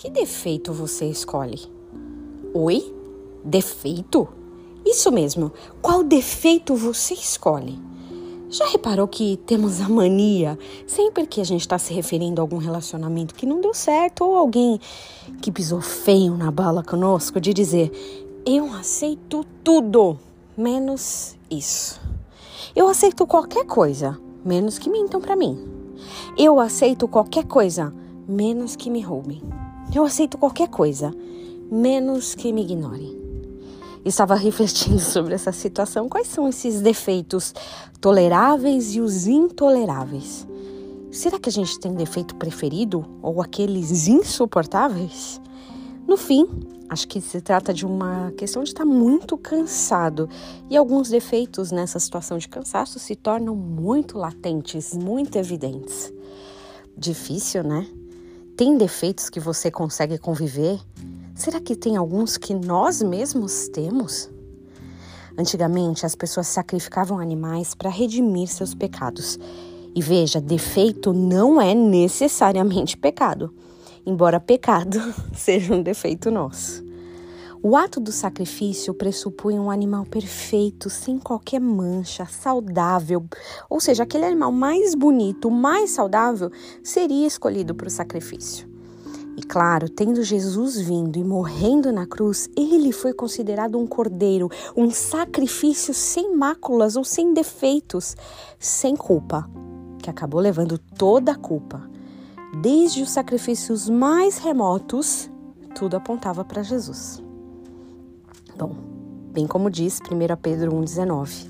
Que defeito você escolhe? Oi? Defeito? Isso mesmo. Qual defeito você escolhe? Já reparou que temos a mania, sempre que a gente está se referindo a algum relacionamento que não deu certo ou alguém que pisou feio na bala conosco, de dizer: Eu aceito tudo, menos isso. Eu aceito qualquer coisa, menos que mintam para mim. Eu aceito qualquer coisa, menos que me roubem. Eu aceito qualquer coisa, menos que me ignorem. Estava refletindo sobre essa situação. Quais são esses defeitos toleráveis e os intoleráveis? Será que a gente tem defeito preferido ou aqueles insuportáveis? No fim, acho que se trata de uma questão de estar muito cansado e alguns defeitos nessa situação de cansaço se tornam muito latentes, muito evidentes. Difícil, né? Tem defeitos que você consegue conviver? Será que tem alguns que nós mesmos temos? Antigamente, as pessoas sacrificavam animais para redimir seus pecados. E veja, defeito não é necessariamente pecado, embora pecado seja um defeito nosso. O ato do sacrifício pressupunha um animal perfeito, sem qualquer mancha, saudável, ou seja, aquele animal mais bonito, mais saudável, seria escolhido para o sacrifício. E claro, tendo Jesus vindo e morrendo na cruz, ele foi considerado um cordeiro, um sacrifício sem máculas ou sem defeitos, sem culpa, que acabou levando toda a culpa. Desde os sacrifícios mais remotos, tudo apontava para Jesus. Bom, bem como diz 1 Pedro 1,19,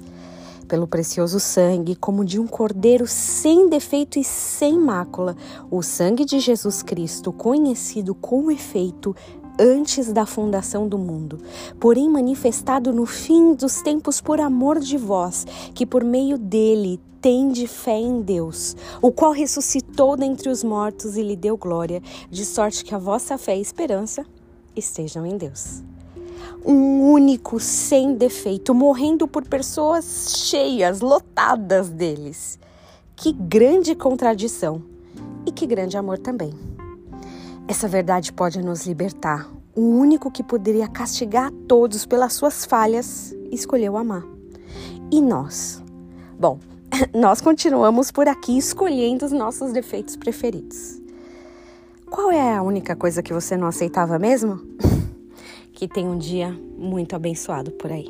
pelo precioso sangue, como de um cordeiro sem defeito e sem mácula, o sangue de Jesus Cristo, conhecido com efeito antes da fundação do mundo, porém manifestado no fim dos tempos por amor de vós, que por meio dele tende fé em Deus, o qual ressuscitou dentre os mortos e lhe deu glória, de sorte que a vossa fé e esperança estejam em Deus um único sem defeito, morrendo por pessoas cheias, lotadas deles. Que grande contradição e que grande amor também. Essa verdade pode nos libertar. O único que poderia castigar todos pelas suas falhas escolheu amar. E nós? Bom, nós continuamos por aqui escolhendo os nossos defeitos preferidos. Qual é a única coisa que você não aceitava mesmo? que tenha um dia muito abençoado por aí.